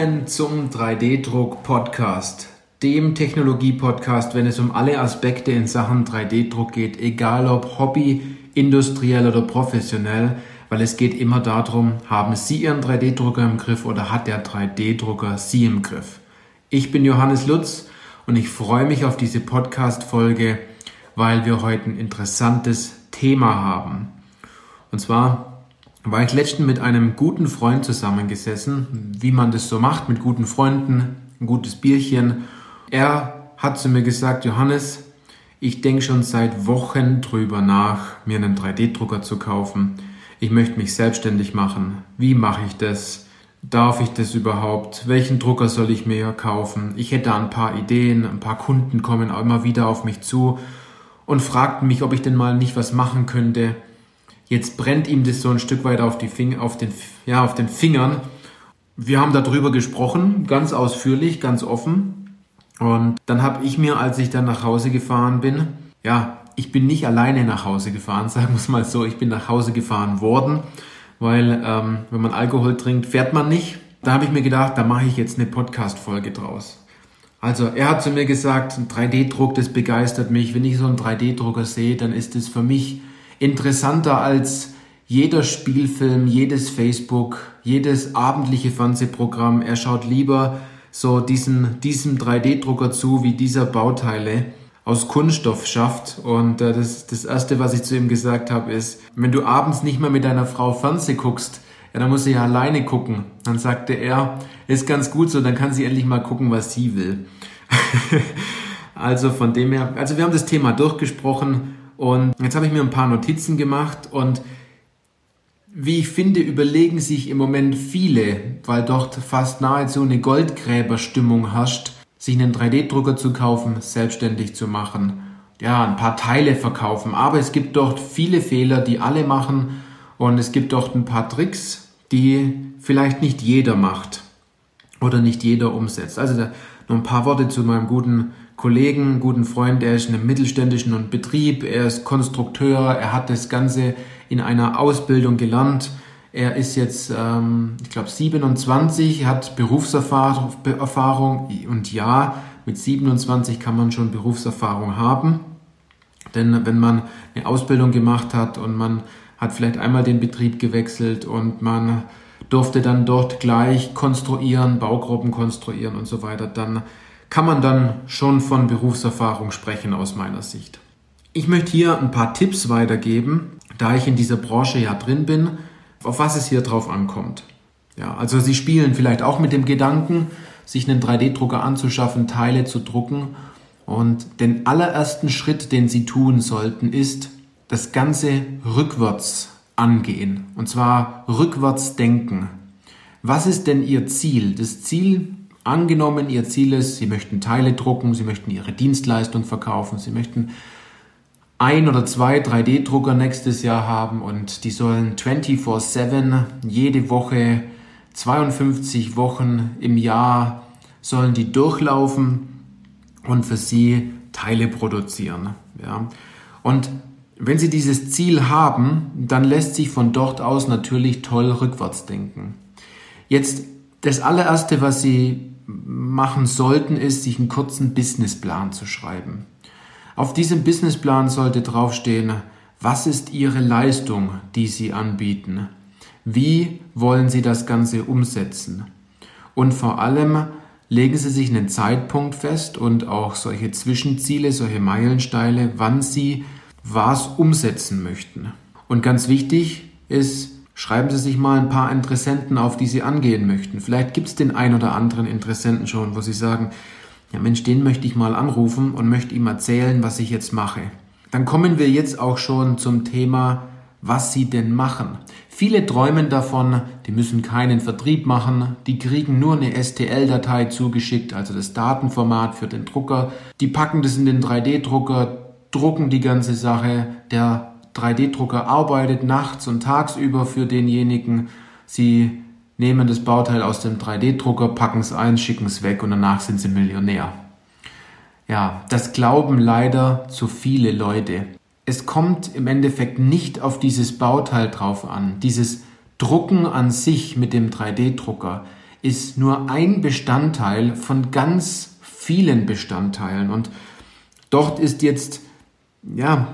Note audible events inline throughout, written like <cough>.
willkommen zum 3D-Druck-Podcast, dem Technologie-Podcast, wenn es um alle Aspekte in Sachen 3D-Druck geht, egal ob Hobby, industriell oder professionell, weil es geht immer darum, haben Sie Ihren 3D-Drucker im Griff oder hat der 3D-Drucker Sie im Griff? Ich bin Johannes Lutz und ich freue mich auf diese Podcast-Folge, weil wir heute ein interessantes Thema haben. Und zwar war ich letztens mit einem guten Freund zusammengesessen, wie man das so macht mit guten Freunden, ein gutes Bierchen. Er hat zu mir gesagt, Johannes, ich denke schon seit Wochen drüber nach, mir einen 3D-Drucker zu kaufen. Ich möchte mich selbstständig machen. Wie mache ich das? Darf ich das überhaupt? Welchen Drucker soll ich mir kaufen? Ich hätte ein paar Ideen, ein paar Kunden kommen immer wieder auf mich zu und fragten mich, ob ich denn mal nicht was machen könnte. Jetzt brennt ihm das so ein Stück weit auf, die Fing auf, den, ja, auf den Fingern. Wir haben darüber gesprochen, ganz ausführlich, ganz offen. Und dann habe ich mir, als ich dann nach Hause gefahren bin, ja, ich bin nicht alleine nach Hause gefahren, <laughs> sagen wir es mal so, ich bin nach Hause gefahren worden, weil ähm, wenn man Alkohol trinkt, fährt man nicht. Da habe ich mir gedacht, da mache ich jetzt eine Podcast-Folge draus. Also er hat zu mir gesagt, ein 3D-Druck, das begeistert mich. Wenn ich so einen 3D-Drucker sehe, dann ist es für mich interessanter als jeder Spielfilm, jedes Facebook, jedes abendliche Fernsehprogramm. Er schaut lieber so diesen, diesem 3D-Drucker zu, wie dieser Bauteile aus Kunststoff schafft. Und äh, das, das Erste, was ich zu ihm gesagt habe, ist, wenn du abends nicht mehr mit deiner Frau Fernseh guckst, ja, dann muss sie ja alleine gucken. Dann sagte er, ist ganz gut so, dann kann sie endlich mal gucken, was sie will. <laughs> also von dem her, also wir haben das Thema durchgesprochen und jetzt habe ich mir ein paar Notizen gemacht und wie ich finde, überlegen sich im Moment viele, weil dort fast nahezu eine Goldgräberstimmung herrscht, sich einen 3D-Drucker zu kaufen, selbstständig zu machen, ja, ein paar Teile verkaufen. Aber es gibt dort viele Fehler, die alle machen und es gibt dort ein paar Tricks, die vielleicht nicht jeder macht oder nicht jeder umsetzt. Also da, noch ein paar Worte zu meinem guten Kollegen, guten Freund, der ist in einem mittelständischen Betrieb, er ist Konstrukteur, er hat das Ganze in einer Ausbildung gelernt. Er ist jetzt, ähm, ich glaube, 27, hat Berufserfahrung und ja, mit 27 kann man schon Berufserfahrung haben. Denn wenn man eine Ausbildung gemacht hat und man hat vielleicht einmal den Betrieb gewechselt und man durfte dann dort gleich konstruieren, Baugruppen konstruieren und so weiter, dann kann man dann schon von Berufserfahrung sprechen aus meiner Sicht. Ich möchte hier ein paar Tipps weitergeben, da ich in dieser Branche ja drin bin, auf was es hier drauf ankommt. Ja, also Sie spielen vielleicht auch mit dem Gedanken, sich einen 3D-Drucker anzuschaffen, Teile zu drucken. Und den allerersten Schritt, den Sie tun sollten, ist das Ganze rückwärts angehen. Und zwar rückwärts denken. Was ist denn Ihr Ziel? Das Ziel Angenommen, Ihr Ziel ist, Sie möchten Teile drucken, Sie möchten Ihre Dienstleistung verkaufen, Sie möchten ein oder zwei 3D-Drucker nächstes Jahr haben und die sollen 24/7 jede Woche 52 Wochen im Jahr sollen die durchlaufen und für Sie Teile produzieren. Ja. Und wenn Sie dieses Ziel haben, dann lässt sich von dort aus natürlich toll rückwärts denken. Jetzt das allererste, was Sie machen sollten, ist, sich einen kurzen Businessplan zu schreiben. Auf diesem Businessplan sollte draufstehen, was ist Ihre Leistung, die Sie anbieten? Wie wollen Sie das Ganze umsetzen? Und vor allem legen Sie sich einen Zeitpunkt fest und auch solche Zwischenziele, solche Meilensteine, wann Sie was umsetzen möchten. Und ganz wichtig ist, Schreiben Sie sich mal ein paar Interessenten auf, die Sie angehen möchten. Vielleicht gibt es den ein oder anderen Interessenten schon, wo Sie sagen, ja Mensch, den möchte ich mal anrufen und möchte ihm erzählen, was ich jetzt mache. Dann kommen wir jetzt auch schon zum Thema, was Sie denn machen. Viele träumen davon, die müssen keinen Vertrieb machen, die kriegen nur eine STL-Datei zugeschickt, also das Datenformat für den Drucker, die packen das in den 3D-Drucker, drucken die ganze Sache, der 3D-Drucker arbeitet nachts und tagsüber für denjenigen. Sie nehmen das Bauteil aus dem 3D-Drucker, packen es ein, schicken es weg und danach sind sie Millionär. Ja, das glauben leider zu viele Leute. Es kommt im Endeffekt nicht auf dieses Bauteil drauf an. Dieses Drucken an sich mit dem 3D-Drucker ist nur ein Bestandteil von ganz vielen Bestandteilen. Und dort ist jetzt, ja,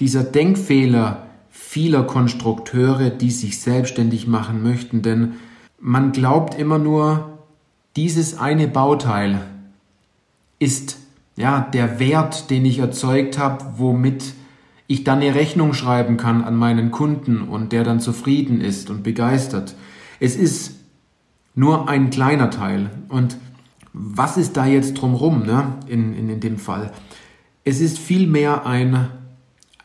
dieser Denkfehler vieler Konstrukteure, die sich selbstständig machen möchten, denn man glaubt immer nur, dieses eine Bauteil ist ja der Wert, den ich erzeugt habe, womit ich dann eine Rechnung schreiben kann an meinen Kunden und der dann zufrieden ist und begeistert. Es ist nur ein kleiner Teil. Und was ist da jetzt drumrum ne, in, in, in dem Fall? Es ist vielmehr ein,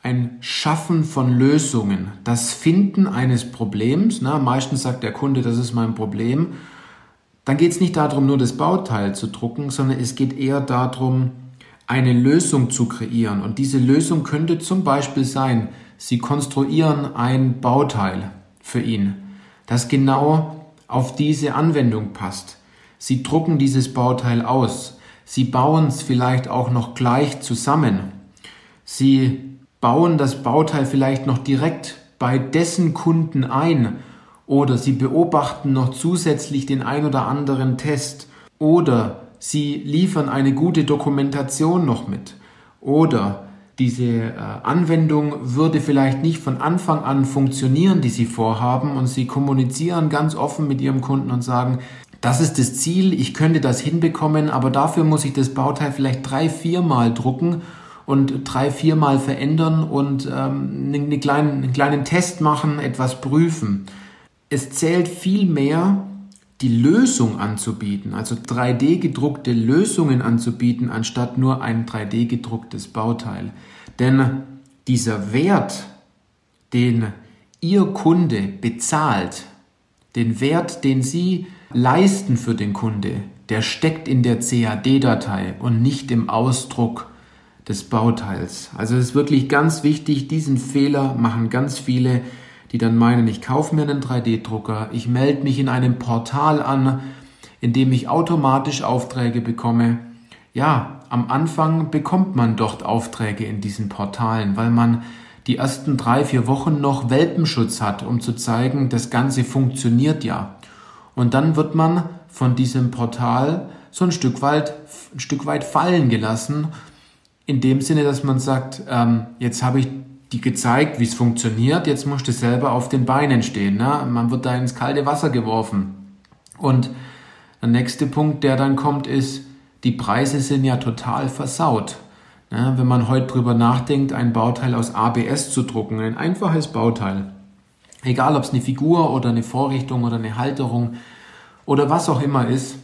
ein Schaffen von Lösungen, das Finden eines Problems. Ne, meistens sagt der Kunde, das ist mein Problem. Dann geht es nicht darum, nur das Bauteil zu drucken, sondern es geht eher darum, eine Lösung zu kreieren. Und diese Lösung könnte zum Beispiel sein, Sie konstruieren ein Bauteil für ihn, das genau auf diese Anwendung passt. Sie drucken dieses Bauteil aus. Sie bauen es vielleicht auch noch gleich zusammen. Sie bauen das Bauteil vielleicht noch direkt bei dessen Kunden ein oder Sie beobachten noch zusätzlich den ein oder anderen Test oder Sie liefern eine gute Dokumentation noch mit. Oder diese äh, Anwendung würde vielleicht nicht von Anfang an funktionieren, die Sie vorhaben, und Sie kommunizieren ganz offen mit Ihrem Kunden und sagen, das ist das Ziel, ich könnte das hinbekommen, aber dafür muss ich das Bauteil vielleicht drei, viermal drucken und drei, viermal verändern und ähm, einen, kleinen, einen kleinen Test machen, etwas prüfen. Es zählt viel mehr, die Lösung anzubieten, also 3D gedruckte Lösungen anzubieten, anstatt nur ein 3D gedrucktes Bauteil. Denn dieser Wert, den Ihr Kunde bezahlt, den Wert, den Sie leisten für den Kunde, der steckt in der CAD-Datei und nicht im Ausdruck des Bauteils. Also es ist wirklich ganz wichtig, diesen Fehler machen ganz viele die dann meinen, ich kaufe mir einen 3D-Drucker, ich melde mich in einem Portal an, in dem ich automatisch Aufträge bekomme. Ja, am Anfang bekommt man dort Aufträge in diesen Portalen, weil man die ersten drei, vier Wochen noch Welpenschutz hat, um zu zeigen, das Ganze funktioniert ja. Und dann wird man von diesem Portal so ein Stück weit, ein Stück weit fallen gelassen, in dem Sinne, dass man sagt, ähm, jetzt habe ich die gezeigt, wie es funktioniert. Jetzt musst du selber auf den Beinen stehen. Ne? Man wird da ins kalte Wasser geworfen. Und der nächste Punkt, der dann kommt, ist, die Preise sind ja total versaut. Ne? Wenn man heute drüber nachdenkt, ein Bauteil aus ABS zu drucken, ein einfaches Bauteil, egal ob es eine Figur oder eine Vorrichtung oder eine Halterung oder was auch immer ist,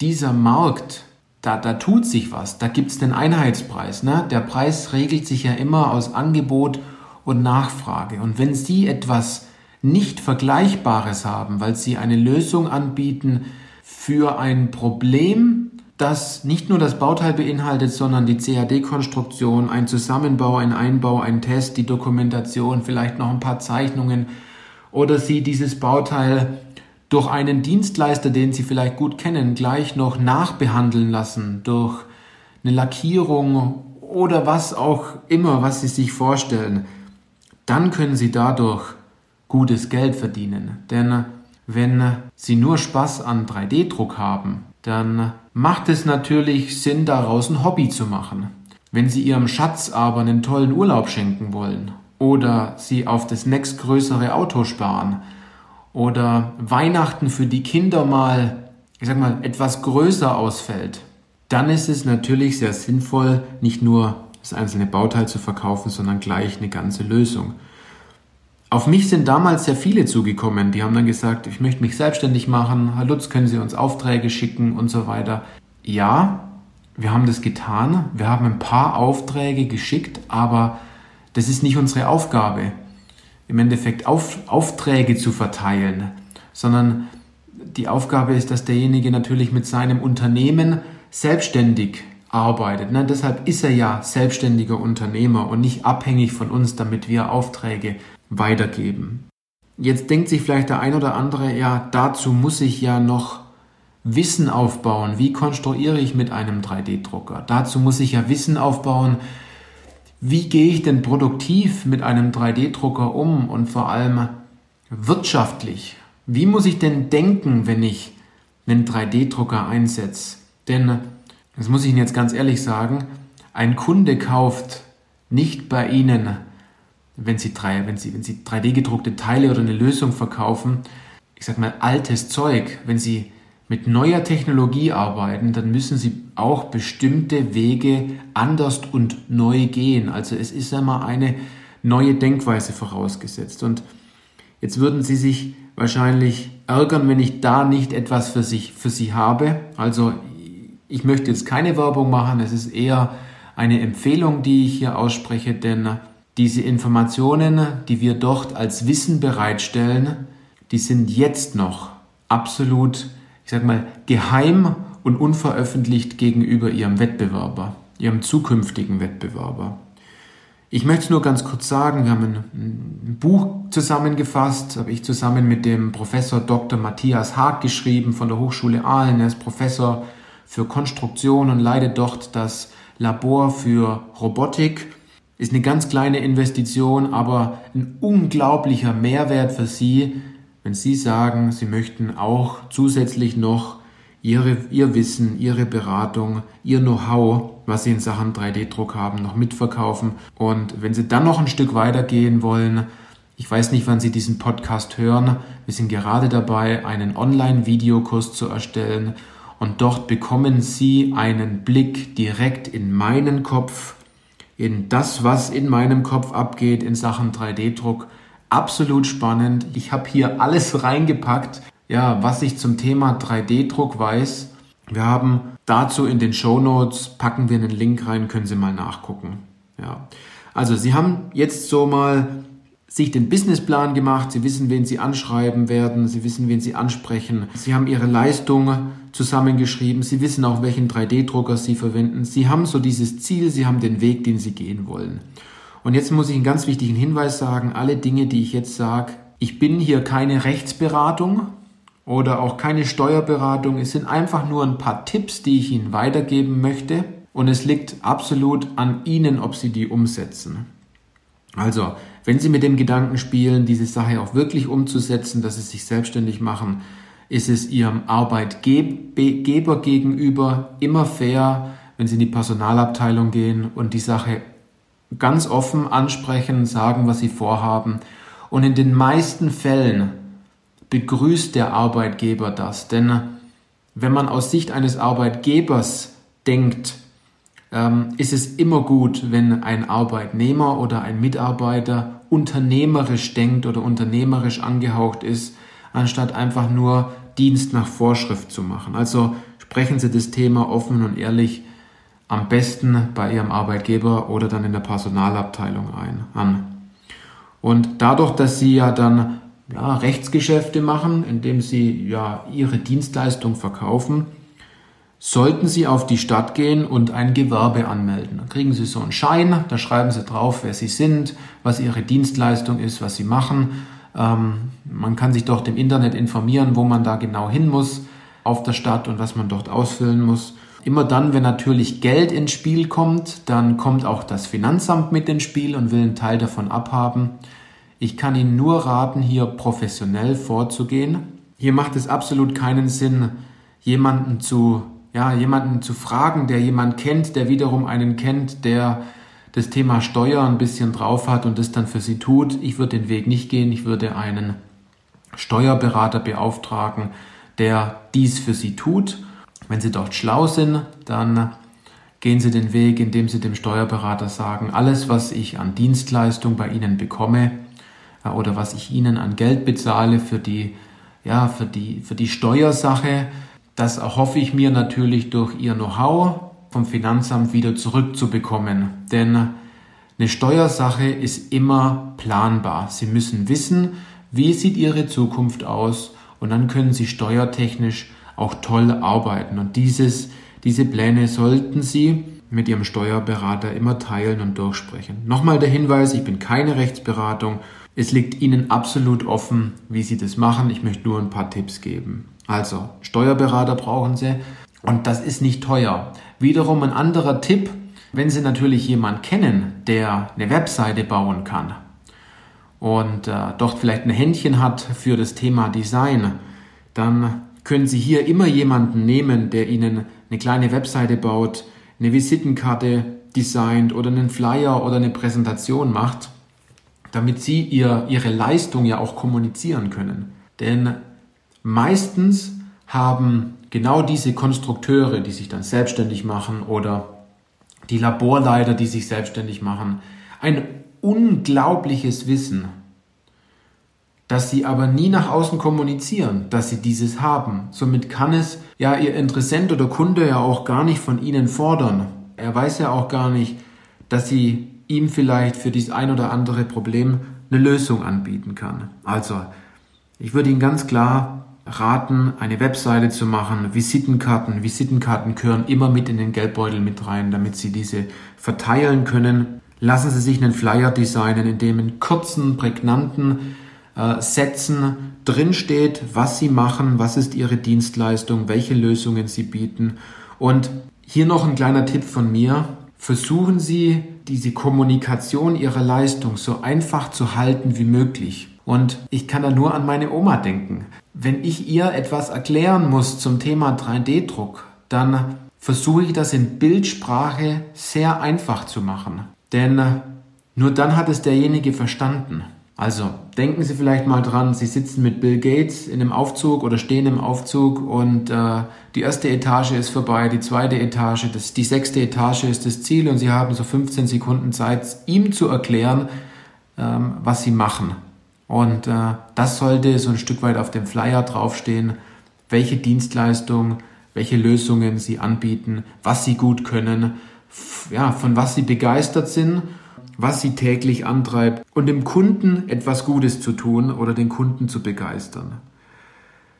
dieser Markt, da, da tut sich was, da gibt es den Einheitspreis. Ne? Der Preis regelt sich ja immer aus Angebot und Nachfrage. Und wenn Sie etwas nicht Vergleichbares haben, weil Sie eine Lösung anbieten für ein Problem, das nicht nur das Bauteil beinhaltet, sondern die CAD-Konstruktion, ein Zusammenbau, ein Einbau, ein Test, die Dokumentation, vielleicht noch ein paar Zeichnungen oder Sie dieses Bauteil durch einen Dienstleister, den Sie vielleicht gut kennen, gleich noch nachbehandeln lassen, durch eine Lackierung oder was auch immer, was Sie sich vorstellen, dann können Sie dadurch gutes Geld verdienen. Denn wenn Sie nur Spaß an 3D-Druck haben, dann macht es natürlich Sinn, daraus ein Hobby zu machen. Wenn Sie Ihrem Schatz aber einen tollen Urlaub schenken wollen oder Sie auf das nächstgrößere Auto sparen, oder Weihnachten für die Kinder mal, ich sag mal, etwas größer ausfällt, dann ist es natürlich sehr sinnvoll, nicht nur das einzelne Bauteil zu verkaufen, sondern gleich eine ganze Lösung. Auf mich sind damals sehr viele zugekommen, die haben dann gesagt, ich möchte mich selbstständig machen, Herr Lutz, können Sie uns Aufträge schicken und so weiter. Ja, wir haben das getan, wir haben ein paar Aufträge geschickt, aber das ist nicht unsere Aufgabe im Endeffekt auf, Aufträge zu verteilen, sondern die Aufgabe ist, dass derjenige natürlich mit seinem Unternehmen selbstständig arbeitet. Ne? Deshalb ist er ja selbstständiger Unternehmer und nicht abhängig von uns, damit wir Aufträge weitergeben. Jetzt denkt sich vielleicht der ein oder andere, ja, dazu muss ich ja noch Wissen aufbauen. Wie konstruiere ich mit einem 3D-Drucker? Dazu muss ich ja Wissen aufbauen, wie gehe ich denn produktiv mit einem 3D-Drucker um und vor allem wirtschaftlich? Wie muss ich denn denken, wenn ich einen 3D-Drucker einsetze. Denn, das muss ich Ihnen jetzt ganz ehrlich sagen, ein Kunde kauft nicht bei Ihnen, wenn Sie, 3, wenn Sie, wenn Sie 3D-gedruckte Teile oder eine Lösung verkaufen, ich sag mal, altes Zeug. Wenn Sie mit neuer Technologie arbeiten, dann müssen Sie auch bestimmte Wege anders und neu gehen. Also es ist einmal eine neue Denkweise vorausgesetzt. Und jetzt würden Sie sich wahrscheinlich ärgern, wenn ich da nicht etwas für, sich, für Sie habe. Also ich möchte jetzt keine Werbung machen, es ist eher eine Empfehlung, die ich hier ausspreche, denn diese Informationen, die wir dort als Wissen bereitstellen, die sind jetzt noch absolut, ich sag mal, geheim und unveröffentlicht gegenüber ihrem Wettbewerber, ihrem zukünftigen Wettbewerber. Ich möchte es nur ganz kurz sagen, wir haben ein, Buch zusammengefasst, habe ich zusammen mit dem Professor Dr. Matthias Haag geschrieben von der Hochschule Aalen. Er ist Professor für Konstruktion und leitet dort das Labor für Robotik. Ist eine ganz kleine Investition, aber ein unglaublicher Mehrwert für Sie, wenn Sie sagen, Sie möchten auch zusätzlich noch Ihre, Ihr Wissen, Ihre Beratung, Ihr Know-how, was Sie in Sachen 3D-Druck haben, noch mitverkaufen. Und wenn Sie dann noch ein Stück weitergehen wollen, ich weiß nicht, wann Sie diesen Podcast hören, wir sind gerade dabei, einen Online-Videokurs zu erstellen. Und dort bekommen Sie einen Blick direkt in meinen Kopf, in das, was in meinem Kopf abgeht in Sachen 3D-Druck absolut spannend. Ich habe hier alles reingepackt, ja, was ich zum Thema 3D-Druck weiß. Wir haben dazu in den Show Notes packen wir einen Link rein, können Sie mal nachgucken. Ja. Also Sie haben jetzt so mal sich den Businessplan gemacht, Sie wissen, wen Sie anschreiben werden, Sie wissen, wen Sie ansprechen, Sie haben Ihre Leistung zusammengeschrieben, Sie wissen auch, welchen 3D-Drucker Sie verwenden, Sie haben so dieses Ziel, Sie haben den Weg, den Sie gehen wollen. Und jetzt muss ich einen ganz wichtigen Hinweis sagen, alle Dinge, die ich jetzt sage, ich bin hier keine Rechtsberatung oder auch keine Steuerberatung, es sind einfach nur ein paar Tipps, die ich Ihnen weitergeben möchte. Und es liegt absolut an Ihnen, ob Sie die umsetzen. Also, wenn Sie mit dem Gedanken spielen, diese Sache auch wirklich umzusetzen, dass Sie sich selbstständig machen, ist es Ihrem Arbeitgeber gegenüber immer fair, wenn Sie in die Personalabteilung gehen und die Sache ganz offen ansprechen, sagen, was sie vorhaben. Und in den meisten Fällen begrüßt der Arbeitgeber das. Denn wenn man aus Sicht eines Arbeitgebers denkt, ähm, ist es immer gut, wenn ein Arbeitnehmer oder ein Mitarbeiter unternehmerisch denkt oder unternehmerisch angehaucht ist, anstatt einfach nur Dienst nach Vorschrift zu machen. Also sprechen Sie das Thema offen und ehrlich am besten bei Ihrem Arbeitgeber oder dann in der Personalabteilung ein, an. Und dadurch, dass Sie ja dann ja, Rechtsgeschäfte machen, indem Sie ja Ihre Dienstleistung verkaufen, sollten Sie auf die Stadt gehen und ein Gewerbe anmelden. Dann kriegen Sie so einen Schein, da schreiben Sie drauf, wer Sie sind, was Ihre Dienstleistung ist, was Sie machen. Ähm, man kann sich dort im Internet informieren, wo man da genau hin muss auf der Stadt und was man dort ausfüllen muss. Immer dann, wenn natürlich Geld ins Spiel kommt, dann kommt auch das Finanzamt mit ins Spiel und will einen Teil davon abhaben. Ich kann Ihnen nur raten, hier professionell vorzugehen. Hier macht es absolut keinen Sinn, jemanden zu, ja, jemanden zu fragen, der jemand kennt, der wiederum einen kennt, der das Thema Steuer ein bisschen drauf hat und das dann für Sie tut. Ich würde den Weg nicht gehen. Ich würde einen Steuerberater beauftragen, der dies für Sie tut wenn Sie dort schlau sind, dann gehen Sie den Weg, indem Sie dem Steuerberater sagen, alles, was ich an Dienstleistung bei Ihnen bekomme äh, oder was ich Ihnen an Geld bezahle für die, ja, für die, für die Steuersache, das erhoffe ich mir natürlich durch Ihr Know-how vom Finanzamt wieder zurückzubekommen. Denn eine Steuersache ist immer planbar. Sie müssen wissen, wie sieht Ihre Zukunft aus und dann können Sie steuertechnisch auch toll arbeiten. Und dieses, diese Pläne sollten Sie mit Ihrem Steuerberater immer teilen und durchsprechen. Nochmal der Hinweis, ich bin keine Rechtsberatung. Es liegt Ihnen absolut offen, wie Sie das machen. Ich möchte nur ein paar Tipps geben. Also, Steuerberater brauchen Sie und das ist nicht teuer. Wiederum ein anderer Tipp, wenn Sie natürlich jemanden kennen, der eine Webseite bauen kann und äh, dort vielleicht ein Händchen hat für das Thema Design, dann können Sie hier immer jemanden nehmen, der Ihnen eine kleine Webseite baut, eine Visitenkarte designt oder einen Flyer oder eine Präsentation macht, damit Sie ihr, Ihre Leistung ja auch kommunizieren können. Denn meistens haben genau diese Konstrukteure, die sich dann selbstständig machen oder die Laborleiter, die sich selbstständig machen, ein unglaubliches Wissen, das sie aber nie nach außen kommunizieren, dass sie dieses haben. Somit kann es ja ihr Interessent oder Kunde ja auch gar nicht von ihnen fordern. Er weiß ja auch gar nicht, dass sie ihm vielleicht für dieses ein oder andere Problem eine Lösung anbieten kann. Also, ich würde Ihnen ganz klar raten, eine Webseite zu machen, Visitenkarten. Visitenkarten gehören immer mit in den Geldbeutel mit rein, damit Sie diese verteilen können. Lassen Sie sich einen Flyer designen, in dem in kurzen, prägnanten äh, Sätzen drinsteht, was Sie machen, was ist Ihre Dienstleistung, welche Lösungen Sie bieten. Und hier noch ein kleiner Tipp von mir. Versuchen Sie, diese Kommunikation Ihrer Leistung so einfach zu halten wie möglich. Und ich kann da nur an meine Oma denken. Wenn ich ihr etwas erklären muss zum Thema 3D-Druck, dann versuche ich das in Bildsprache sehr einfach zu machen. Denn nur dann hat es derjenige verstanden. Also denken Sie vielleicht mal dran, Sie sitzen mit Bill Gates in einem Aufzug oder stehen im Aufzug und äh, die erste Etage ist vorbei, die zweite Etage, das, die sechste Etage ist das Ziel und Sie haben so 15 Sekunden Zeit, ihm zu erklären, ähm, was Sie machen. Und äh, das sollte so ein Stück weit auf dem Flyer draufstehen, welche Dienstleistung, welche Lösungen Sie anbieten, was Sie gut können, ja, von was Sie begeistert sind, was Sie täglich antreibt und dem Kunden etwas Gutes zu tun oder den Kunden zu begeistern.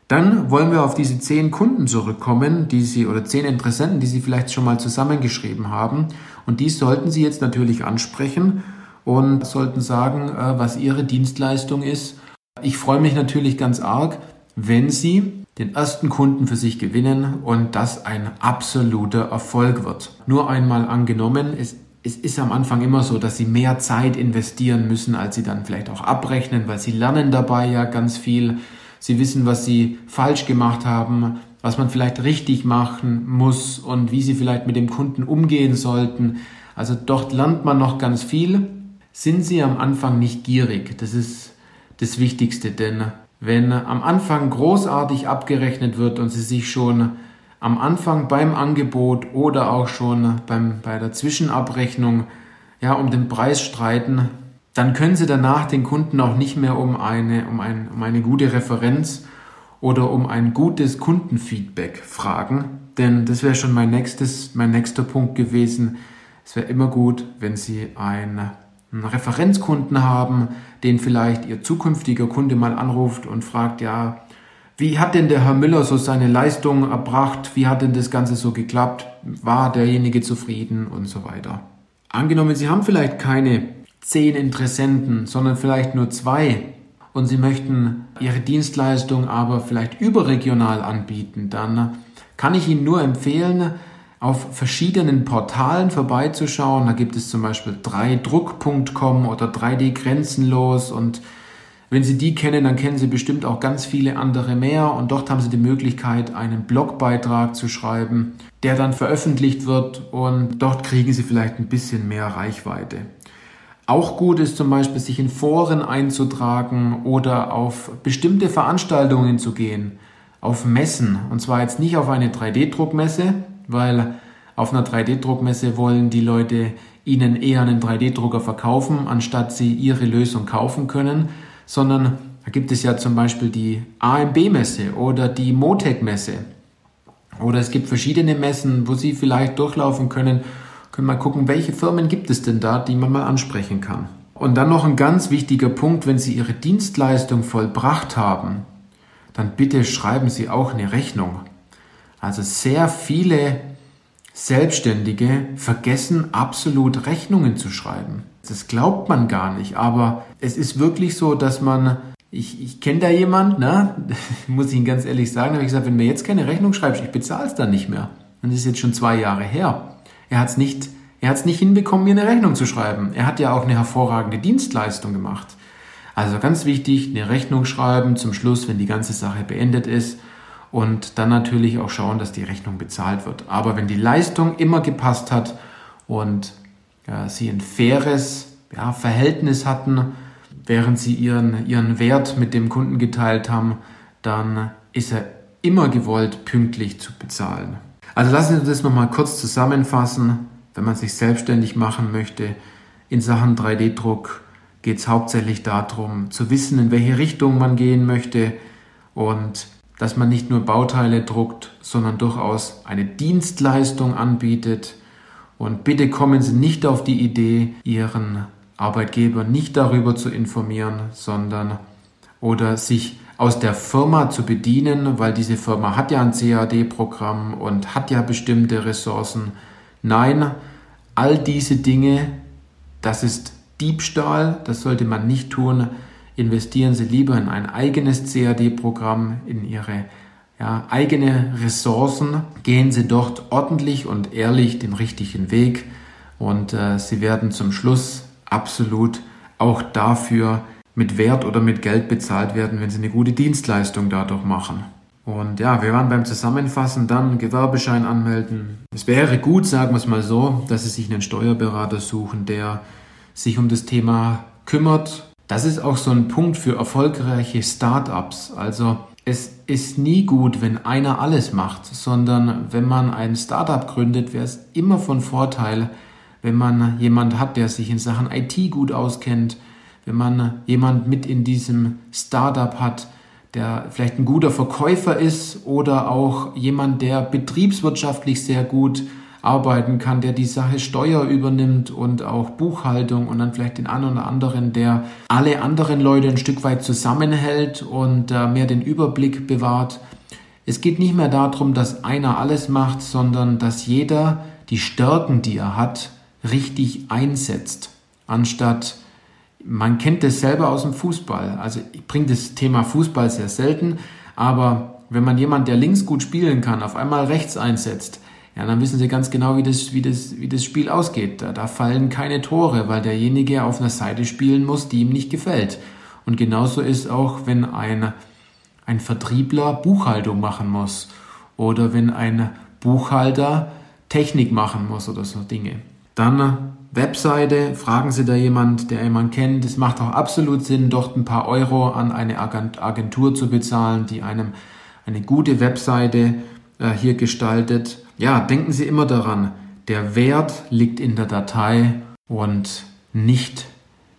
Dann wollen wir auf diese zehn Kunden zurückkommen, die Sie oder zehn Interessenten, die Sie vielleicht schon mal zusammengeschrieben haben. Und die sollten Sie jetzt natürlich ansprechen und sollten sagen, äh, was Ihre Dienstleistung ist. Ich freue mich natürlich ganz arg, wenn Sie den ersten Kunden für sich gewinnen und das ein absoluter Erfolg wird. Nur einmal angenommen, es, es ist am Anfang immer so, dass Sie mehr Zeit investieren müssen, als Sie dann vielleicht auch abrechnen, weil Sie lernen dabei ja ganz viel. Sie wissen, was Sie falsch gemacht haben, was man vielleicht richtig machen muss und wie Sie vielleicht mit dem Kunden umgehen sollten. Also dort lernt man noch ganz viel sind Sie am Anfang nicht gierig. Das ist das Wichtigste, denn wenn am Anfang großartig abgerechnet wird und Sie sich schon am Anfang beim Angebot oder auch schon beim, bei der Zwischenabrechnung ja, um den Preis streiten, dann können Sie danach den Kunden auch nicht mehr um eine, um, ein, um eine gute Referenz oder um ein gutes Kundenfeedback fragen. Denn das wäre schon mein, nächstes, mein nächster Punkt gewesen. Es wäre immer gut, wenn Sie ein einen Referenzkunden haben, den vielleicht Ihr zukünftiger Kunde mal anruft und fragt, ja, wie hat denn der Herr Müller so seine Leistung erbracht? Wie hat denn das Ganze so geklappt? War derjenige zufrieden und so weiter? Angenommen, Sie haben vielleicht keine zehn Interessenten, sondern vielleicht nur zwei und Sie möchten Ihre Dienstleistung aber vielleicht überregional anbieten, dann kann ich Ihnen nur empfehlen, auf verschiedenen Portalen vorbeizuschauen. Da gibt es zum Beispiel 3druck.com oder 3D Grenzenlos und wenn Sie die kennen, dann kennen Sie bestimmt auch ganz viele andere mehr und dort haben Sie die Möglichkeit, einen Blogbeitrag zu schreiben, der dann veröffentlicht wird und dort kriegen Sie vielleicht ein bisschen mehr Reichweite. Auch gut ist zum Beispiel, sich in Foren einzutragen oder auf bestimmte Veranstaltungen zu gehen, auf Messen. Und zwar jetzt nicht auf eine 3D-Druckmesse, weil auf einer 3D-Druckmesse wollen die Leute ihnen eher einen 3D-Drucker verkaufen, anstatt sie ihre Lösung kaufen können, sondern da gibt es ja zum Beispiel die AMB-Messe oder die Motec-Messe. Oder es gibt verschiedene Messen, wo Sie vielleicht durchlaufen können, können mal gucken, welche Firmen gibt es denn da, die man mal ansprechen kann. Und dann noch ein ganz wichtiger Punkt, wenn Sie Ihre Dienstleistung vollbracht haben, dann bitte schreiben Sie auch eine Rechnung. Also sehr viele Selbstständige vergessen absolut Rechnungen zu schreiben. Das glaubt man gar nicht, aber es ist wirklich so, dass man, ich, ich kenne da jemand, ne, <laughs> muss ich Ihnen ganz ehrlich sagen, habe ich gesagt, wenn mir jetzt keine Rechnung schreibst, ich bezahle es dann nicht mehr. Und das ist jetzt schon zwei Jahre her. Er hat es nicht, er hat es nicht hinbekommen, mir eine Rechnung zu schreiben. Er hat ja auch eine hervorragende Dienstleistung gemacht. Also ganz wichtig, eine Rechnung schreiben zum Schluss, wenn die ganze Sache beendet ist und dann natürlich auch schauen, dass die Rechnung bezahlt wird. Aber wenn die Leistung immer gepasst hat und ja, sie ein faires ja, Verhältnis hatten, während sie ihren, ihren Wert mit dem Kunden geteilt haben, dann ist er immer gewollt, pünktlich zu bezahlen. Also lassen Sie uns das nochmal kurz zusammenfassen. Wenn man sich selbstständig machen möchte in Sachen 3D-Druck, geht es hauptsächlich darum, zu wissen, in welche Richtung man gehen möchte und dass man nicht nur Bauteile druckt, sondern durchaus eine Dienstleistung anbietet. Und bitte kommen Sie nicht auf die Idee, Ihren Arbeitgeber nicht darüber zu informieren, sondern oder sich aus der Firma zu bedienen, weil diese Firma hat ja ein CAD-Programm und hat ja bestimmte Ressourcen. Nein, all diese Dinge, das ist Diebstahl, das sollte man nicht tun. Investieren Sie lieber in ein eigenes CAD-Programm, in Ihre ja, eigene Ressourcen. Gehen Sie dort ordentlich und ehrlich den richtigen Weg und äh, Sie werden zum Schluss absolut auch dafür mit Wert oder mit Geld bezahlt werden, wenn Sie eine gute Dienstleistung dadurch machen. Und ja, wir waren beim Zusammenfassen dann Gewerbeschein anmelden. Es wäre gut, sagen wir es mal so, dass Sie sich einen Steuerberater suchen, der sich um das Thema kümmert. Das ist auch so ein Punkt für erfolgreiche Startups. Also es ist nie gut, wenn einer alles macht, sondern wenn man ein Startup gründet, wäre es immer von Vorteil, wenn man jemand hat, der sich in Sachen IT gut auskennt, wenn man jemand mit in diesem Startup hat, der vielleicht ein guter Verkäufer ist oder auch jemand, der betriebswirtschaftlich sehr gut arbeiten kann, der die Sache Steuer übernimmt und auch Buchhaltung und dann vielleicht den einen oder anderen, der alle anderen Leute ein Stück weit zusammenhält und äh, mehr den Überblick bewahrt. Es geht nicht mehr darum, dass einer alles macht, sondern dass jeder die Stärken, die er hat, richtig einsetzt, anstatt man kennt das selber aus dem Fußball. Also ich bringe das Thema Fußball sehr selten, aber wenn man jemand, der links gut spielen kann, auf einmal rechts einsetzt, ja, dann wissen sie ganz genau, wie das, wie das, wie das Spiel ausgeht. Da, da fallen keine Tore, weil derjenige auf einer Seite spielen muss, die ihm nicht gefällt. Und genauso ist auch, wenn ein, ein Vertriebler Buchhaltung machen muss oder wenn ein Buchhalter Technik machen muss oder so Dinge. Dann Webseite, fragen Sie da jemand, der jemand kennt. Es macht auch absolut Sinn, dort ein paar Euro an eine Agentur zu bezahlen, die einem eine gute Webseite äh, hier gestaltet. Ja, denken Sie immer daran, der Wert liegt in der Datei und nicht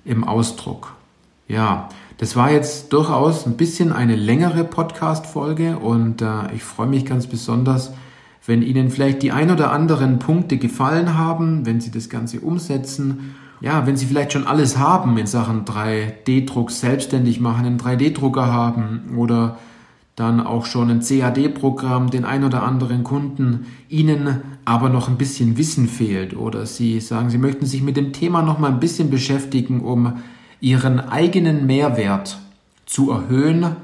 im Ausdruck. Ja, das war jetzt durchaus ein bisschen eine längere Podcast-Folge und äh, ich freue mich ganz besonders, wenn Ihnen vielleicht die ein oder anderen Punkte gefallen haben, wenn Sie das Ganze umsetzen, ja, wenn Sie vielleicht schon alles haben in Sachen 3D-Druck selbstständig machen, einen 3D-Drucker haben oder dann auch schon ein CAD-Programm, den ein oder anderen Kunden, Ihnen aber noch ein bisschen Wissen fehlt oder Sie sagen, Sie möchten sich mit dem Thema noch mal ein bisschen beschäftigen, um Ihren eigenen Mehrwert zu erhöhen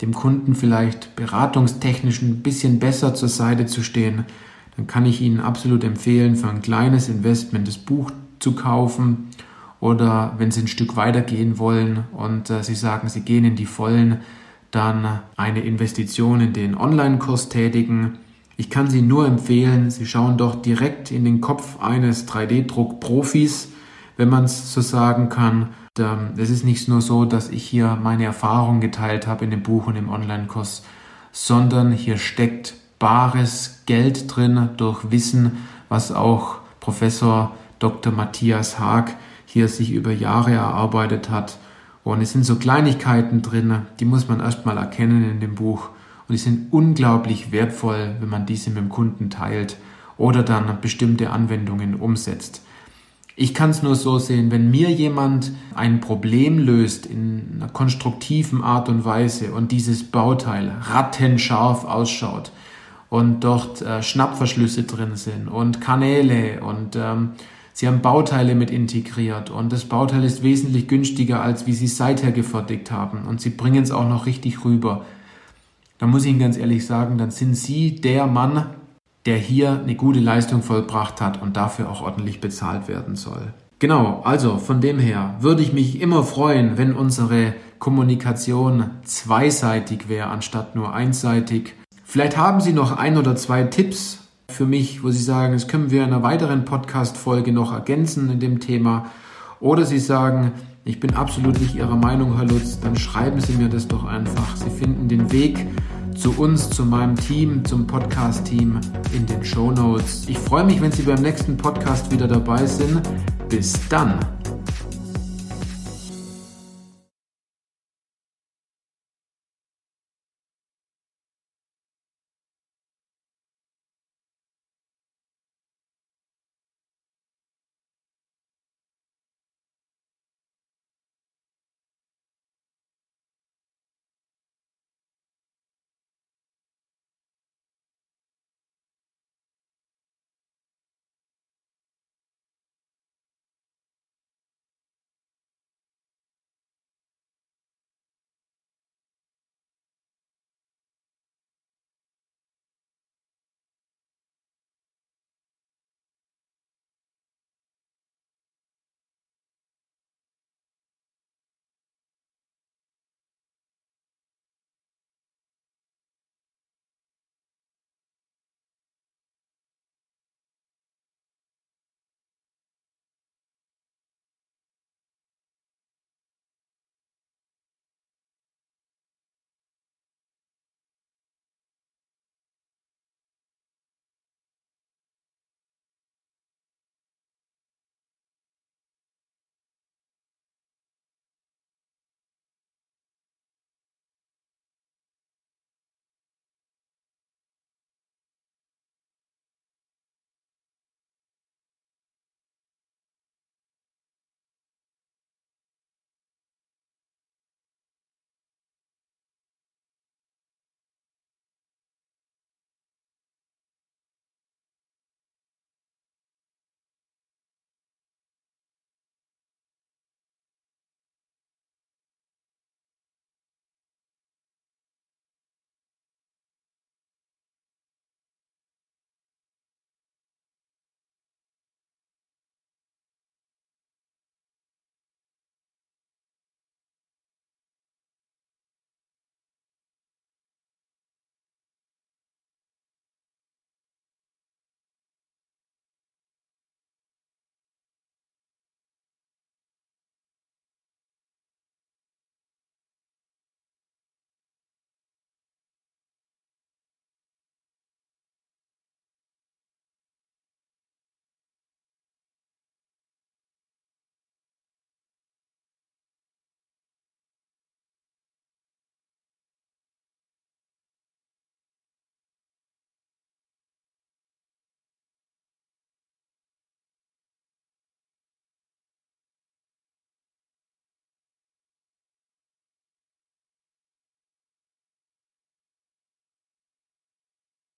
dem Kunden vielleicht beratungstechnisch ein bisschen besser zur Seite zu stehen, dann kann ich Ihnen absolut empfehlen, für ein kleines Investment das Buch zu kaufen oder wenn Sie ein Stück weiter gehen wollen und äh, Sie sagen, Sie gehen in die Vollen, dann eine Investition in den Online-Kurs tätigen. Ich kann Sie nur empfehlen, Sie schauen doch direkt in den Kopf eines 3D-Druck-Profis, wenn man es so sagen kann, ähm, es ist nicht nur so, dass ich hier meine Erfahrung geteilt habe in dem Buch und im Online-Kurs, sondern hier steckt bares Geld drin durch Wissen, was auch Professor Dr. Matthias Haag hier sich über Jahre erarbeitet hat. Und es sind so Kleinigkeiten drin, die muss man erstmal erkennen in dem Buch. Und die sind unglaublich wertvoll, wenn man diese mit dem Kunden teilt oder dann bestimmte Anwendungen umsetzt. Ich kann es nur so sehen, wenn mir jemand ein Problem löst in einer konstruktiven Art und Weise und dieses Bauteil rattenscharf ausschaut und dort äh, Schnappverschlüsse drin sind und Kanäle und ähm, sie haben Bauteile mit integriert und das Bauteil ist wesentlich günstiger, als wie sie es seither gefertigt haben und sie bringen es auch noch richtig rüber. Da muss ich Ihnen ganz ehrlich sagen, dann sind Sie der Mann, der hier eine gute Leistung vollbracht hat und dafür auch ordentlich bezahlt werden soll. Genau, also von dem her würde ich mich immer freuen, wenn unsere Kommunikation zweiseitig wäre, anstatt nur einseitig. Vielleicht haben Sie noch ein oder zwei Tipps für mich, wo Sie sagen, das können wir in einer weiteren Podcast-Folge noch ergänzen in dem Thema. Oder Sie sagen, ich bin absolut nicht Ihrer Meinung, Herr Lutz, dann schreiben Sie mir das doch einfach. Sie finden den Weg zu uns, zu meinem Team, zum Podcast-Team in den Show Notes. Ich freue mich, wenn Sie beim nächsten Podcast wieder dabei sind. Bis dann!